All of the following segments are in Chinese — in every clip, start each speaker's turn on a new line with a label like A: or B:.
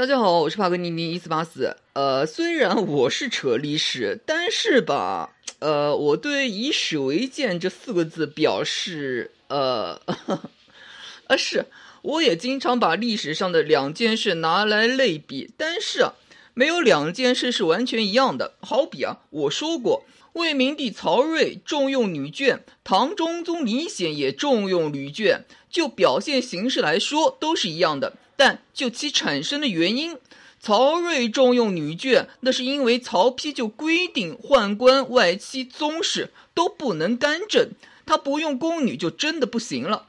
A: 大家好，我是帕格尼尼一四八四。呃，虽然我是扯历史，但是吧，呃，我对“以史为鉴”这四个字表示，呃，啊，是，我也经常把历史上的两件事拿来类比，但是啊，没有两件事是完全一样的。好比啊，我说过，魏明帝曹睿重用女眷，唐中宗李显也重用女眷，就表现形式来说，都是一样的。但就其产生的原因，曹睿重用女眷，那是因为曹丕就规定宦官、外戚、宗室都不能干政，他不用宫女就真的不行了。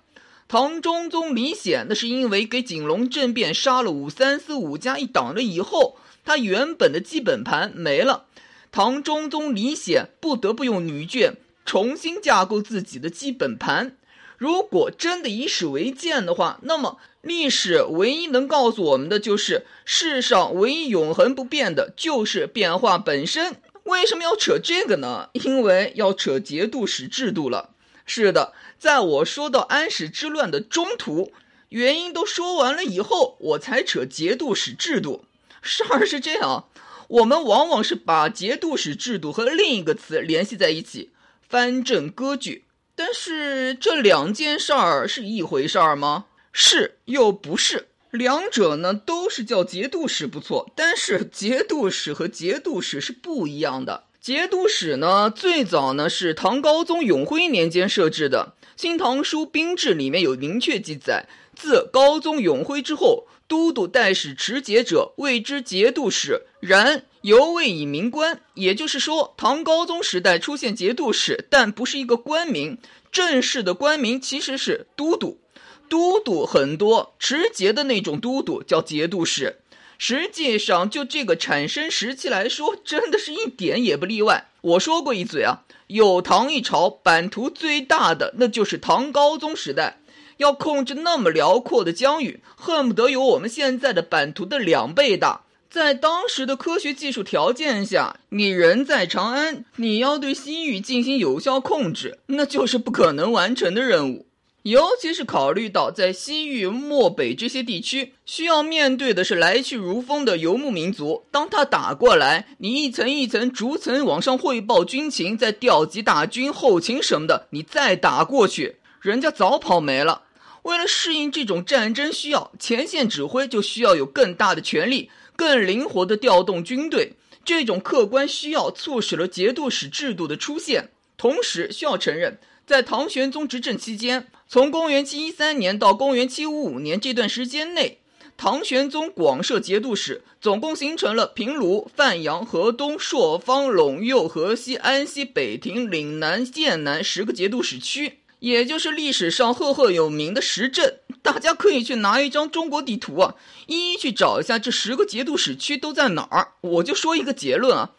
A: 唐中宗李显，那是因为给景龙政变杀了武三思、武家一党了以后，他原本的基本盘没了，唐中宗李显不得不用女眷重新架构自己的基本盘。如果真的以史为鉴的话，那么历史唯一能告诉我们的就是，世上唯一永恒不变的就是变化本身。为什么要扯这个呢？因为要扯节度使制度了。是的，在我说到安史之乱的中途，原因都说完了以后，我才扯节度使制度。事儿是这样，我们往往是把节度使制度和另一个词联系在一起，藩镇割据。但是这两件事儿是一回事儿吗？是又不是？两者呢都是叫节度使，不错。但是节度使和节度使是不一样的。节度使呢，最早呢是唐高宗永徽年间设置的，《新唐书兵制》里面有明确记载：自高宗永徽之后，都督代使持节者谓之节度使，然。犹未以名官，也就是说，唐高宗时代出现节度使，但不是一个官名，正式的官名其实是都督。都督很多，持节的那种都督叫节度使。实际上，就这个产生时期来说，真的是一点也不例外。我说过一嘴啊，有唐一朝版图最大的，那就是唐高宗时代，要控制那么辽阔的疆域，恨不得有我们现在的版图的两倍大。在当时的科学技术条件下，你人在长安，你要对西域进行有效控制，那就是不可能完成的任务。尤其是考虑到在西域、漠北这些地区，需要面对的是来去如风的游牧民族。当他打过来，你一层一层、逐层往上汇报军情，再调集大军、后勤什么的，你再打过去，人家早跑没了。为了适应这种战争需要，前线指挥就需要有更大的权力。更灵活地调动军队，这种客观需要促使了节度使制度的出现。同时，需要承认，在唐玄宗执政期间，从公元七一三年到公元七五五年这段时间内，唐玄宗广设节度使，总共形成了平卢、范阳、河东、朔方、陇右、河西、安西、北庭、岭南、剑南十个节度使区。也就是历史上赫赫有名的十镇，大家可以去拿一张中国地图啊，一一去找一下这十个节度使区都在哪儿。我就说一个结论啊，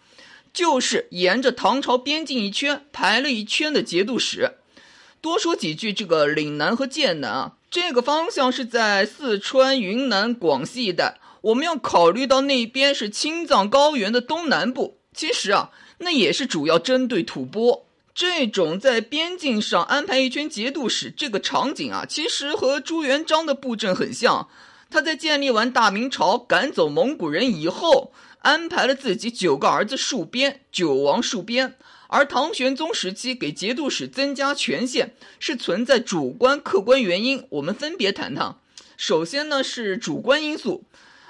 A: 就是沿着唐朝边境一圈排了一圈的节度使。多说几句，这个岭南和剑南啊，这个方向是在四川、云南、广西一带。我们要考虑到那边是青藏高原的东南部，其实啊，那也是主要针对吐蕃。这种在边境上安排一圈节度使这个场景啊，其实和朱元璋的布阵很像。他在建立完大明朝、赶走蒙古人以后，安排了自己九个儿子戍边，九王戍边。而唐玄宗时期给节度使增加权限，是存在主观、客观原因。我们分别谈谈。首先呢是主观因素，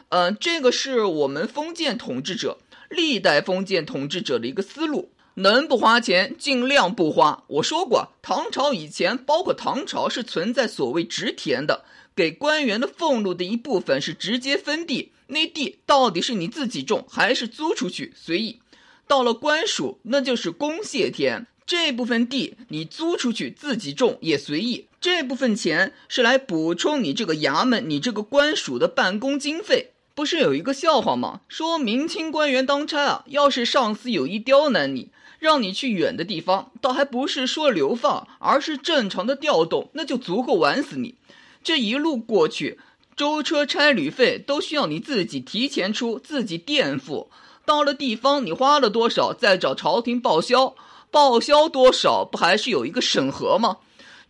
A: 呃，这个是我们封建统治者历代封建统治者的一个思路。能不花钱尽量不花。我说过，唐朝以前，包括唐朝是存在所谓植田的，给官员的俸禄的一部分是直接分地，那地到底是你自己种还是租出去随意。到了官署，那就是公谢田，这部分地你租出去自己种也随意。这部分钱是来补充你这个衙门、你这个官署的办公经费。不是有一个笑话吗？说明清官员当差啊，要是上司有意刁难你。让你去远的地方，倒还不是说流放，而是正常的调动，那就足够玩死你。这一路过去，舟车差旅费都需要你自己提前出，自己垫付。到了地方，你花了多少，再找朝廷报销，报销多少，不还是有一个审核吗？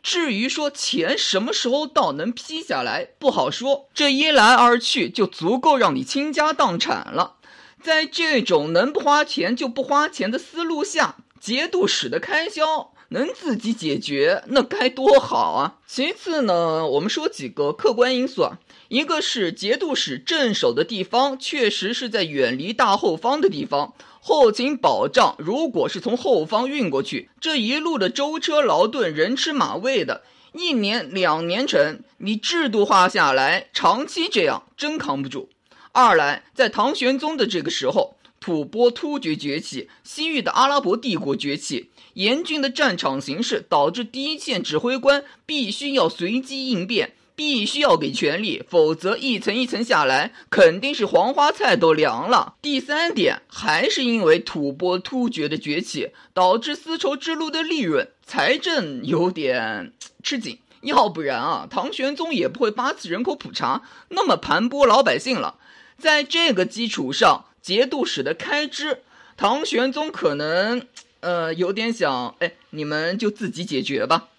A: 至于说钱什么时候到能批下来，不好说。这一来二去就足够让你倾家荡产了。在这种能不花钱就不花钱的思路下，节度使的开销能自己解决，那该多好啊！其次呢，我们说几个客观因素啊，一个是节度使镇守的地方确实是在远离大后方的地方。后勤保障，如果是从后方运过去，这一路的舟车劳顿、人吃马喂的，一年两年成，你制度化下来，长期这样真扛不住。二来，在唐玄宗的这个时候，吐蕃突厥崛起，西域的阿拉伯帝国崛起，严峻的战场形势导致第一线指挥官必须要随机应变。必须要给权力，否则一层一层下来，肯定是黄花菜都凉了。第三点，还是因为吐蕃突厥的崛起，导致丝绸之路的利润、财政有点吃紧。要不然啊，唐玄宗也不会八次人口普查，那么盘剥老百姓了。在这个基础上，节度使的开支，唐玄宗可能，呃，有点想，哎，你们就自己解决吧。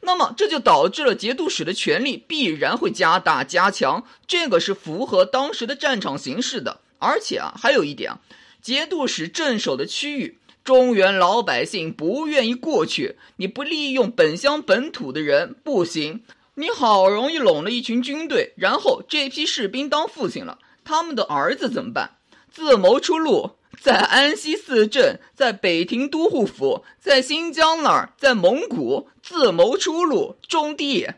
A: 那么这就导致了节度使的权力必然会加大加强，这个是符合当时的战场形势的。而且啊，还有一点啊，节度使镇守的区域，中原老百姓不愿意过去，你不利用本乡本土的人不行。你好容易拢了一群军队，然后这批士兵当父亲了，他们的儿子怎么办？自谋出路。在安西四镇，在北庭都护府，在新疆那儿，在蒙古自谋出路种地。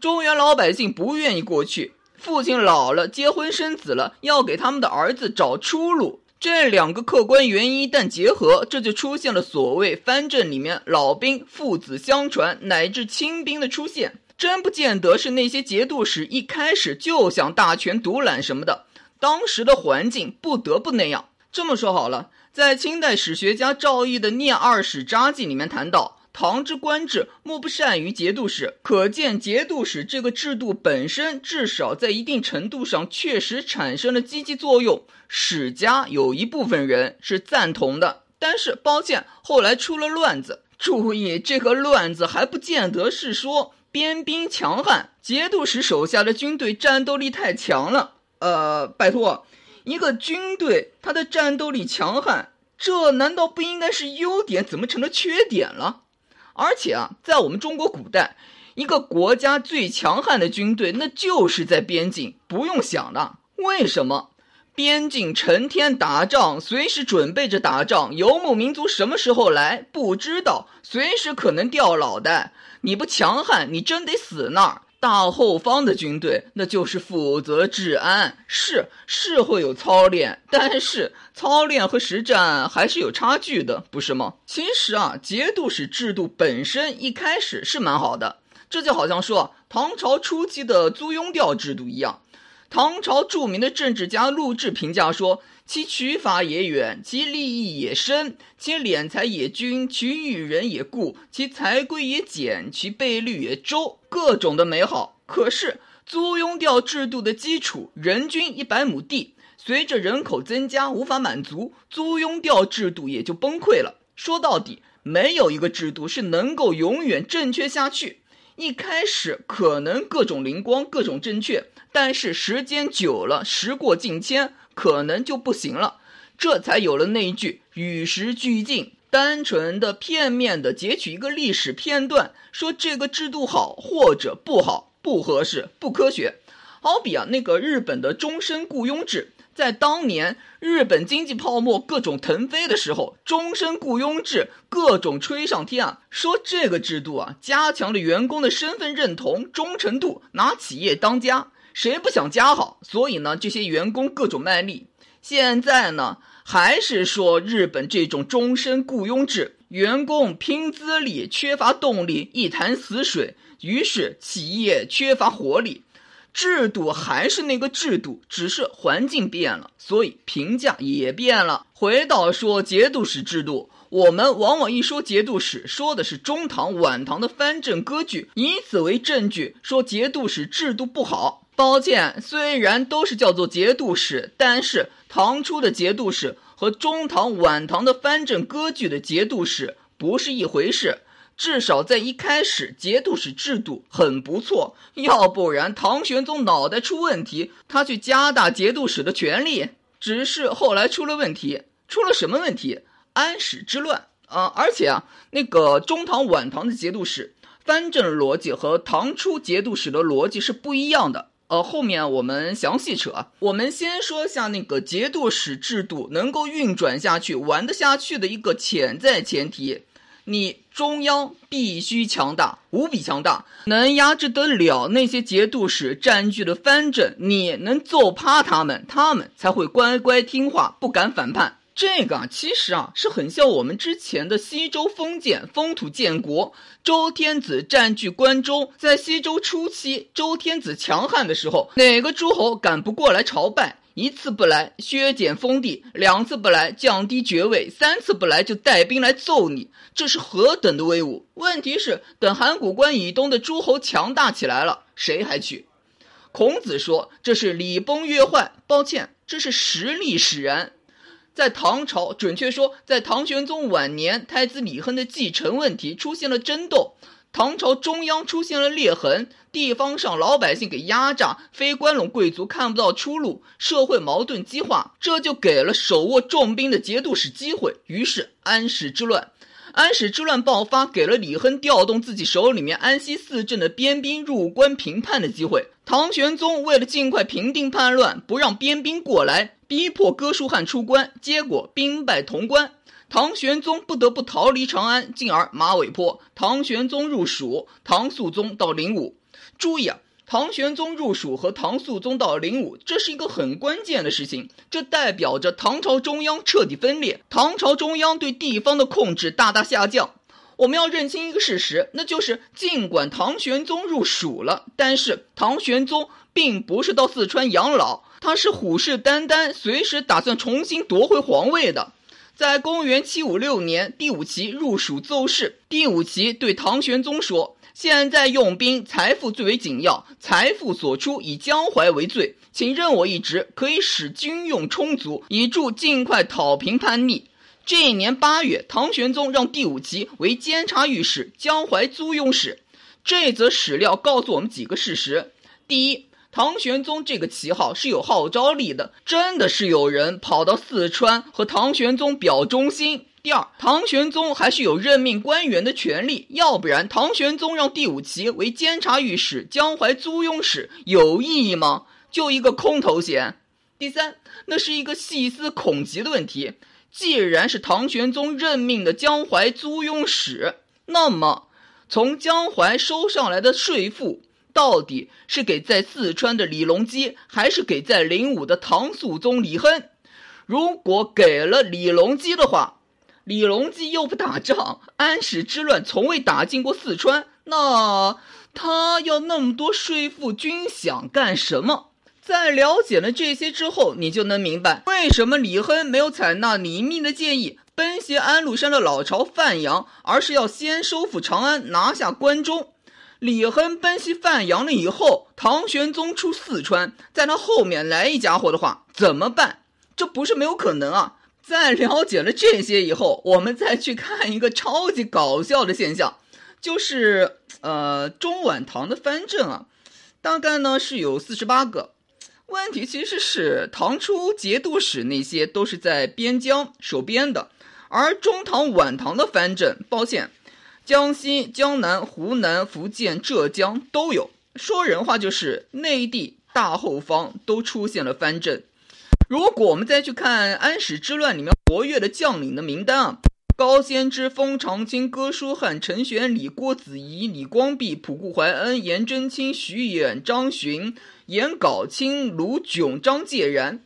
A: 中原老百姓不愿意过去，父亲老了，结婚生子了，要给他们的儿子找出路。这两个客观原因一旦结合，这就出现了所谓藩镇里面老兵父子相传，乃至亲兵的出现。真不见得是那些节度使一开始就想大权独揽什么的，当时的环境不得不那样。这么说好了，在清代史学家赵翼的《念二史札记》里面谈到，唐之官制莫不善于节度使，可见节度使这个制度本身至少在一定程度上确实产生了积极作用。史家有一部分人是赞同的，但是抱歉，后来出了乱子。注意，这个乱子还不见得是说边兵强悍，节度使手下的军队战斗力太强了。呃，拜托。一个军队，他的战斗力强悍，这难道不应该是优点？怎么成了缺点了？而且啊，在我们中国古代，一个国家最强悍的军队，那就是在边境，不用想的。为什么？边境成天打仗，随时准备着打仗，游牧民族什么时候来不知道，随时可能掉脑袋。你不强悍，你真得死那儿。大后方的军队，那就是负责治安，是是会有操练，但是操练和实战还是有差距的，不是吗？其实啊，节度使制度本身一开始是蛮好的，这就好像说唐朝初期的租庸调制度一样。唐朝著名的政治家陆贽评价说。其取法也远，其利益也深，其敛财也均，其育人也固，其财规也简，其倍率也周，各种的美好。可是租庸调制度的基础，人均一百亩地，随着人口增加无法满足，租庸调制度也就崩溃了。说到底，没有一个制度是能够永远正确下去。一开始可能各种灵光，各种正确，但是时间久了，时过境迁。可能就不行了，这才有了那一句与时俱进。单纯的、片面的截取一个历史片段，说这个制度好或者不好，不合适、不科学。好比啊，那个日本的终身雇佣制，在当年日本经济泡沫各种腾飞的时候，终身雇佣制各种吹上天啊，说这个制度啊，加强了员工的身份认同、忠诚度，拿企业当家。谁不想家好？所以呢，这些员工各种卖力。现在呢，还是说日本这种终身雇佣制，员工拼资历，缺乏动力，一潭死水。于是企业缺乏活力，制度还是那个制度，只是环境变了，所以评价也变了。回到说节度使制度，我们往往一说节度使，说的是中唐、晚唐的藩镇割据，以此为证据说节度使制度不好。抱歉，虽然都是叫做节度使，但是唐初的节度使和中唐、晚唐的藩镇割据的节度使不是一回事。至少在一开始节度使制度很不错，要不然唐玄宗脑袋出问题，他去加大节度使的权力。只是后来出了问题，出了什么问题？安史之乱啊！而且啊，那个中唐、晚唐的节度使藩镇逻辑和唐初节度使的逻辑是不一样的。呃，后面我们详细扯。我们先说下那个节度使制度能够运转下去、玩得下去的一个潜在前提。你中央必须强大，无比强大，能压制得了那些节度使占据的藩镇，你能揍趴他们，他们才会乖乖听话，不敢反叛。这个啊，其实啊，是很像我们之前的西周封建封土建国，周天子占据关中，在西周初期，周天子强悍的时候，哪个诸侯敢不过来朝拜？一次不来，削减封地；两次不来，降低爵位；三次不来，就带兵来揍你。这是何等的威武！问题是，等函谷关以东的诸侯强大起来了，谁还去？孔子说：“这是礼崩乐坏。”抱歉，这是实力使然。在唐朝，准确说，在唐玄宗晚年，太子李亨的继承问题出现了争斗。唐朝中央出现了裂痕，地方上老百姓给压榨，非关陇贵族看不到出路，社会矛盾激化，这就给了手握重兵的节度使机会。于是安史之乱，安史之乱爆发，给了李亨调动自己手里面安西四镇的边兵入关平叛的机会。唐玄宗为了尽快平定叛乱，不让边兵过来，逼迫哥舒翰出关，结果兵败潼关。唐玄宗不得不逃离长安，进而马嵬坡。唐玄宗入蜀，唐肃宗到灵武。注意啊，唐玄宗入蜀和唐肃宗到灵武，这是一个很关键的事情。这代表着唐朝中央彻底分裂，唐朝中央对地方的控制大大下降。我们要认清一个事实，那就是尽管唐玄宗入蜀了，但是唐玄宗并不是到四川养老，他是虎视眈眈，随时打算重新夺回皇位的。在公元七五六年，第五旗入蜀奏事。第五旗对唐玄宗说：“现在用兵，财富最为紧要，财富所出以江淮为最，请任我一职，可以使军用充足，以助尽快讨平叛逆。”这一年八月，唐玄宗让第五旗为监察御史、江淮租庸使。这则史料告诉我们几个事实：第一，唐玄宗这个旗号是有号召力的，真的是有人跑到四川和唐玄宗表忠心。第二，唐玄宗还是有任命官员的权利，要不然唐玄宗让第五旗为监察御史、江淮租庸使有意义吗？就一个空头衔。第三，那是一个细思恐极的问题。既然是唐玄宗任命的江淮租庸使，那么从江淮收上来的税赋。到底是给在四川的李隆基，还是给在灵武的唐肃宗李亨？如果给了李隆基的话，李隆基又不打仗，安史之乱从未打进过四川，那他要那么多税赋军饷干什么？在了解了这些之后，你就能明白为什么李亨没有采纳李密的建议，奔袭安禄山的老巢范阳，而是要先收复长安，拿下关中。李亨奔袭范阳了以后，唐玄宗出四川，在他后面来一家伙的话，怎么办？这不是没有可能啊！在了解了这些以后，我们再去看一个超级搞笑的现象，就是呃，中晚唐的藩镇啊，大概呢是有四十八个。问题其实是唐初节度使那些都是在边疆守边的，而中唐晚唐的藩镇，抱歉。江西、江南、湖南、福建、浙江都有。说人话就是内地大后方都出现了藩镇。如果我们再去看安史之乱里面活跃的将领的名单啊，高仙芝、封长清、哥舒翰、陈玄礼、郭子仪、李光弼、仆固怀恩、颜真卿、徐衍、张巡、颜杲卿、卢炯、张介然，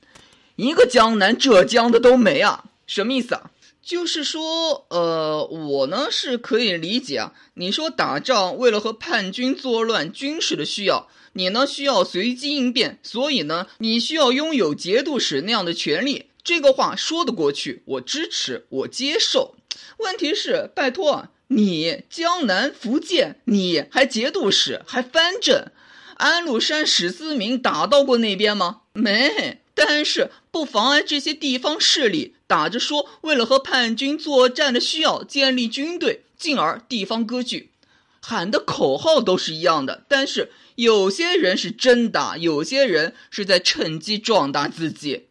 A: 一个江南、浙江的都没啊，什么意思啊？就是说，呃，我呢是可以理解啊。你说打仗为了和叛军作乱，军事的需要，你呢需要随机应变，所以呢你需要拥有节度使那样的权利。这个话说得过去，我支持，我接受。问题是，拜托你江南福建，你还节度使，还藩镇，安禄山、史思明打到过那边吗？没。但是不妨碍这些地方势力打着说为了和叛军作战的需要建立军队，进而地方割据。喊的口号都是一样的，但是有些人是真打，有些人是在趁机壮大自己。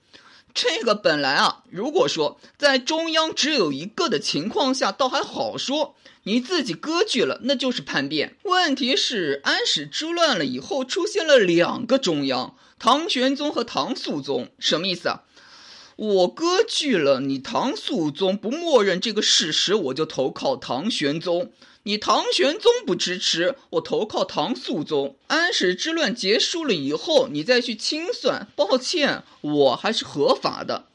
A: 这个本来啊，如果说在中央只有一个的情况下，倒还好说。你自己割据了，那就是叛变。问题是安史之乱了以后，出现了两个中央，唐玄宗和唐肃宗，什么意思啊？我割据了，你唐肃宗不默认这个事实，我就投靠唐玄宗。你唐玄宗不支持我投靠唐肃宗，安史之乱结束了以后，你再去清算，抱歉，我还是合法的。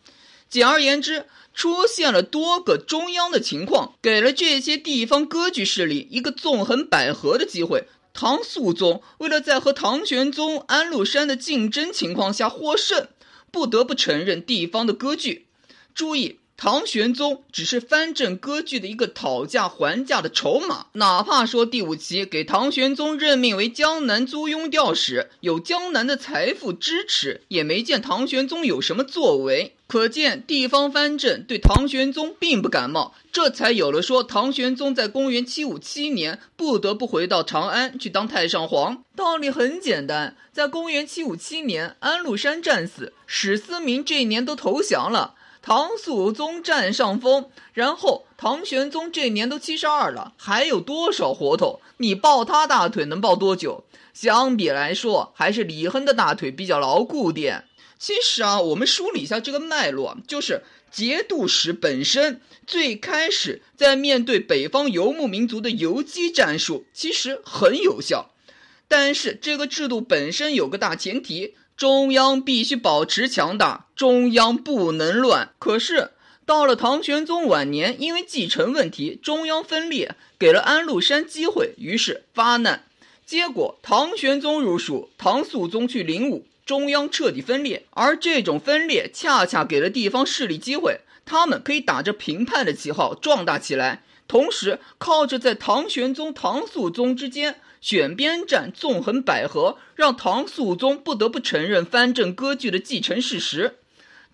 A: 简而言之，出现了多个中央的情况，给了这些地方割据势力一个纵横捭阖的机会。唐肃宗为了在和唐玄宗、安禄山的竞争情况下获胜，不得不承认地方的割据。注意。唐玄宗只是藩镇割据的一个讨价还价的筹码，哪怕说第五期给唐玄宗任命为江南租庸调使，有江南的财富支持，也没见唐玄宗有什么作为。可见地方藩镇对唐玄宗并不感冒，这才有了说唐玄宗在公元七五七年不得不回到长安去当太上皇。道理很简单，在公元七五七年，安禄山战死，史思明这一年都投降了。唐肃宗占上风，然后唐玄宗这年都七十二了，还有多少活头？你抱他大腿能抱多久？相比来说，还是李亨的大腿比较牢固点。其实啊，我们梳理一下这个脉络，就是节度使本身最开始在面对北方游牧民族的游击战术，其实很有效，但是这个制度本身有个大前提。中央必须保持强大，中央不能乱。可是到了唐玄宗晚年，因为继承问题，中央分裂，给了安禄山机会，于是发难。结果唐玄宗入蜀，唐肃宗去灵武，中央彻底分裂。而这种分裂恰恰给了地方势力机会，他们可以打着平叛的旗号壮大起来，同时靠着在唐玄宗、唐肃宗之间。选边站，纵横捭阖，让唐肃宗不得不承认藩镇割据的继承事实。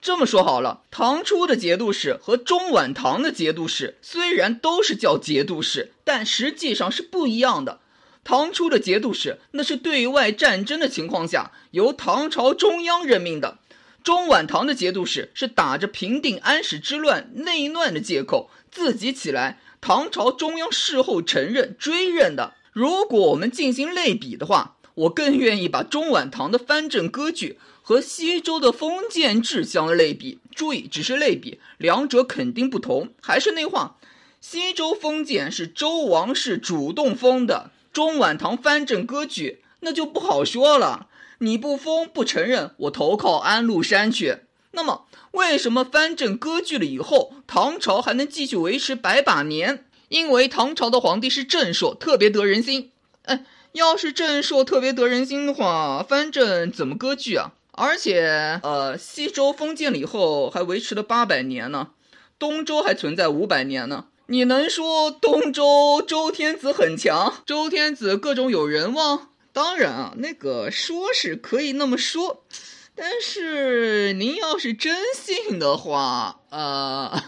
A: 这么说好了，唐初的节度使和中晚唐的节度使虽然都是叫节度使，但实际上是不一样的。唐初的节度使那是对外战争的情况下由唐朝中央任命的，中晚唐的节度使是打着平定安史之乱内乱的借口自己起来，唐朝中央事后承认追认的。如果我们进行类比的话，我更愿意把中晚唐的藩镇割据和西周的封建制相类比。注意，只是类比，两者肯定不同。还是那话，西周封建是周王室主动封的，中晚唐藩镇割据那就不好说了。你不封不承认，我投靠安禄山去。那么，为什么藩镇割据了以后，唐朝还能继续维持百把年？因为唐朝的皇帝是正朔，特别得人心。哎，要是正朔特别得人心的话，藩镇怎么割据啊？而且，呃，西周封建了以后还维持了八百年呢，东周还存在五百年呢。你能说东周周天子很强？周天子各种有人望？当然啊，那个说是可以那么说，但是您要是真信的话，呃。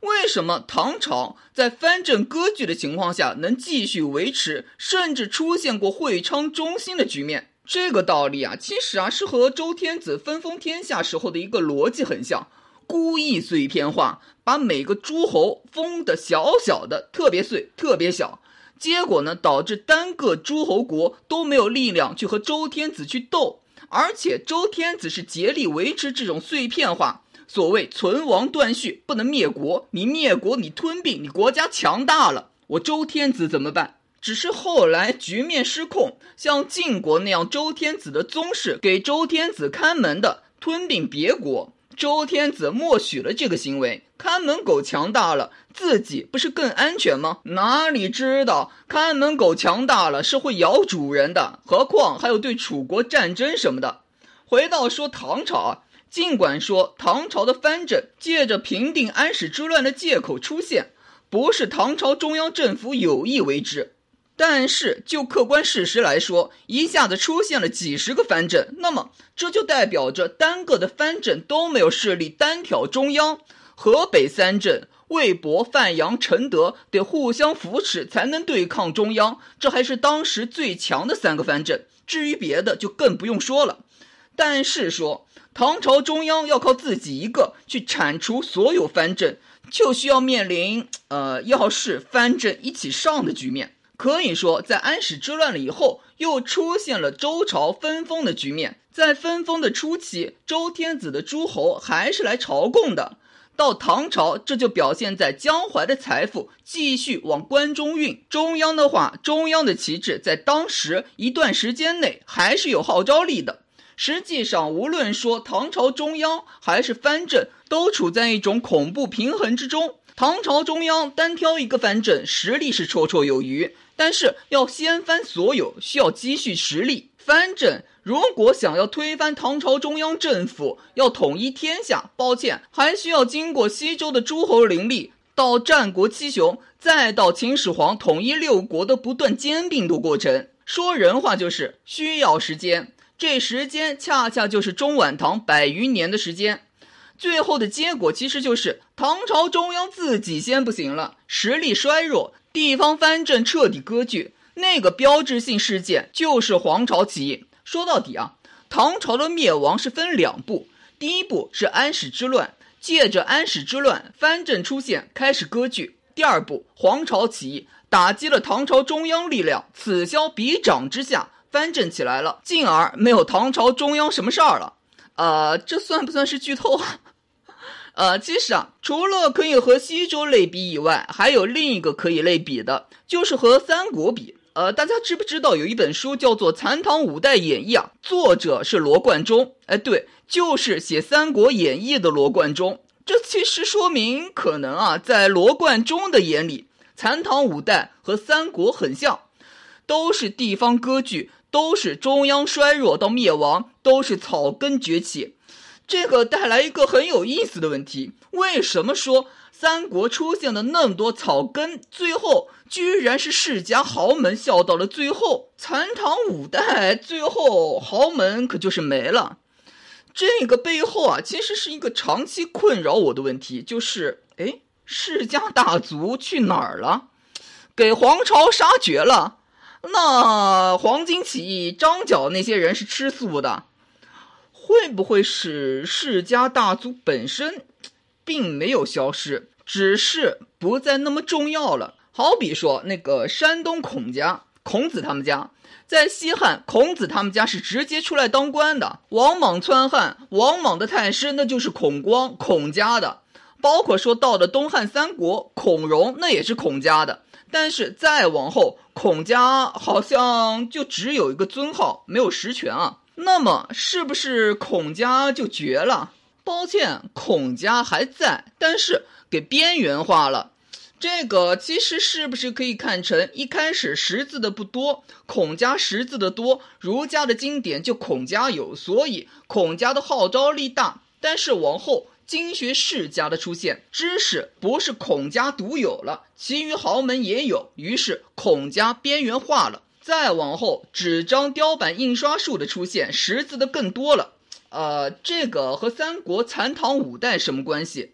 A: 为什么唐朝在藩镇割据的情况下能继续维持，甚至出现过会昌中兴的局面？这个道理啊，其实啊是和周天子分封天下时候的一个逻辑很像，故意碎片化，把每个诸侯封的小小的，特别碎，特别小，结果呢，导致单个诸侯国都没有力量去和周天子去斗，而且周天子是竭力维持这种碎片化。所谓存亡断续，不能灭国。你灭国，你吞并，你国家强大了，我周天子怎么办？只是后来局面失控，像晋国那样，周天子的宗室给周天子看门的，吞并别国，周天子默许了这个行为。看门狗强大了，自己不是更安全吗？哪里知道看门狗强大了是会咬主人的，何况还有对楚国战争什么的。回到说唐朝啊。尽管说唐朝的藩镇借着平定安史之乱的借口出现，不是唐朝中央政府有意为之，但是就客观事实来说，一下子出现了几十个藩镇，那么这就代表着单个的藩镇都没有势力单挑中央，河北三镇魏博、范阳、承德得互相扶持才能对抗中央，这还是当时最强的三个藩镇。至于别的，就更不用说了。但是说唐朝中央要靠自己一个去铲除所有藩镇，就需要面临呃，要是藩镇一起上的局面。可以说，在安史之乱了以后，又出现了周朝分封的局面。在分封的初期，周天子的诸侯还是来朝贡的。到唐朝，这就表现在江淮的财富继续往关中运。中央的话，中央的旗帜在当时一段时间内还是有号召力的。实际上，无论说唐朝中央还是藩镇，都处在一种恐怖平衡之中。唐朝中央单挑一个藩镇，实力是绰绰有余。但是要掀翻所有，需要积蓄实力。藩镇如果想要推翻唐朝中央政府，要统一天下，抱歉，还需要经过西周的诸侯林立，到战国七雄，再到秦始皇统一六国的不断兼并的过程。说人话就是需要时间，这时间恰恰就是中晚唐百余年的时间。最后的结果其实就是唐朝中央自己先不行了，实力衰弱。地方藩镇彻底割据，那个标志性事件就是黄巢起义。说到底啊，唐朝的灭亡是分两步，第一步是安史之乱，借着安史之乱，藩镇出现开始割据；第二步黄巢起义，打击了唐朝中央力量，此消彼长之下，藩镇起来了，进而没有唐朝中央什么事儿了。呃，这算不算是剧透啊？呃，其实啊，除了可以和西周类比以外，还有另一个可以类比的，就是和三国比。呃，大家知不知道有一本书叫做《残唐五代演义》啊？作者是罗贯中。哎，对，就是写《三国演义》的罗贯中。这其实说明，可能啊，在罗贯中的眼里，残唐五代和三国很像，都是地方割据，都是中央衰弱到灭亡，都是草根崛起。这个带来一个很有意思的问题：为什么说三国出现了那么多草根，最后居然是世家豪门笑到了最后？残唐五代最后豪门可就是没了。这个背后啊，其实是一个长期困扰我的问题，就是哎，世家大族去哪儿了？给皇朝杀绝了？那黄巾起义张角那些人是吃素的？会不会是世家大族本身并没有消失，只是不再那么重要了？好比说那个山东孔家，孔子他们家，在西汉，孔子他们家是直接出来当官的。王莽篡汉，王莽的太师那就是孔光，孔家的。包括说到的东汉三国，孔融那也是孔家的。但是再往后，孔家好像就只有一个尊号，没有实权啊。那么是不是孔家就绝了？抱歉，孔家还在，但是给边缘化了。这个其实是不是可以看成一开始识字的不多，孔家识字的多，儒家的经典就孔家有，所以孔家的号召力大。但是往后经学世家的出现，知识不是孔家独有了，其余豪门也有，于是孔家边缘化了。再往后，纸张、雕版、印刷术的出现，识字的更多了。呃，这个和三国残唐五代什么关系？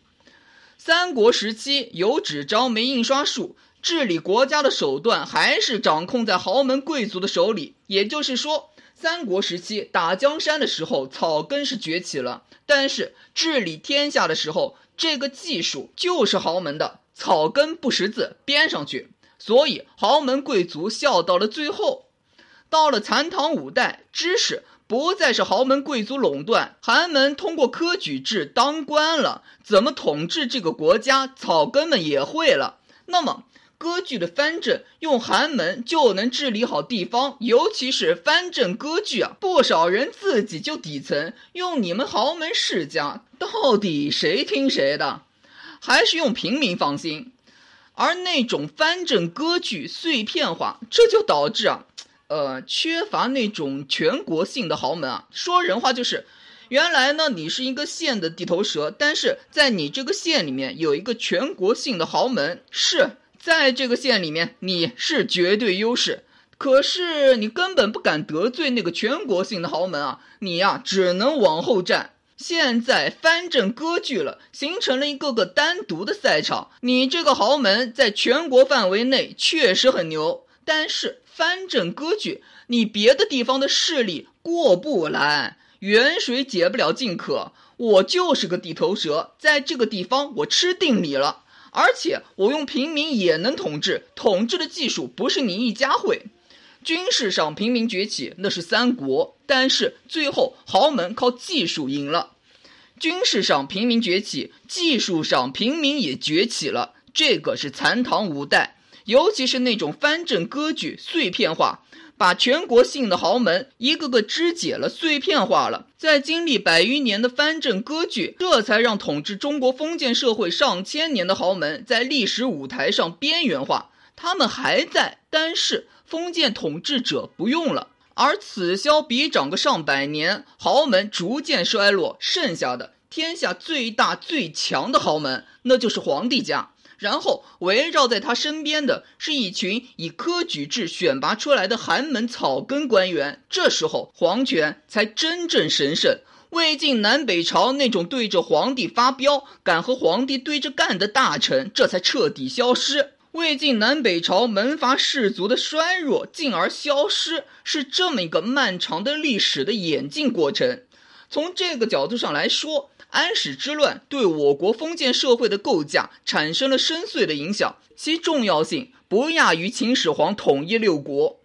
A: 三国时期有纸张没印刷术，治理国家的手段还是掌控在豪门贵族的手里。也就是说，三国时期打江山的时候，草根是崛起了，但是治理天下的时候，这个技术就是豪门的，草根不识字，编上去。所以豪门贵族笑到了最后，到了残唐五代，知识不再是豪门贵族垄断，寒门通过科举制当官了，怎么统治这个国家，草根们也会了。那么割据的藩镇用寒门就能治理好地方，尤其是藩镇割据啊，不少人自己就底层，用你们豪门世家，到底谁听谁的？还是用平民放心？而那种藩镇割据碎片化，这就导致啊，呃，缺乏那种全国性的豪门啊。说人话就是，原来呢你是一个县的地头蛇，但是在你这个县里面有一个全国性的豪门，是在这个县里面你是绝对优势，可是你根本不敢得罪那个全国性的豪门啊，你呀只能往后站。现在藩镇割据了，形成了一个个单独的赛场。你这个豪门在全国范围内确实很牛，但是藩镇割据，你别的地方的势力过不来，远水解不了近渴。我就是个地头蛇，在这个地方我吃定你了，而且我用平民也能统治，统治的技术不是你一家会。军事上平民崛起那是三国，但是最后豪门靠技术赢了。军事上平民崛起，技术上平民也崛起了，这个是残唐五代。尤其是那种藩镇割据、碎片化，把全国性的豪门一个个肢解了、碎片化了。在经历百余年的藩镇割据，这才让统治中国封建社会上千年的豪门在历史舞台上边缘化。他们还在，但是。封建统治者不用了，而此消彼长个上百年，豪门逐渐衰落，剩下的天下最大最强的豪门，那就是皇帝家。然后围绕在他身边的是一群以科举制选拔出来的寒门草根官员。这时候皇权才真正神圣。魏晋南北朝那种对着皇帝发飙、敢和皇帝对着干的大臣，这才彻底消失。魏晋南北朝门阀士族的衰弱进而消失，是这么一个漫长的历史的演进过程。从这个角度上来说，安史之乱对我国封建社会的构架产生了深邃的影响，其重要性不亚于秦始皇统一六国。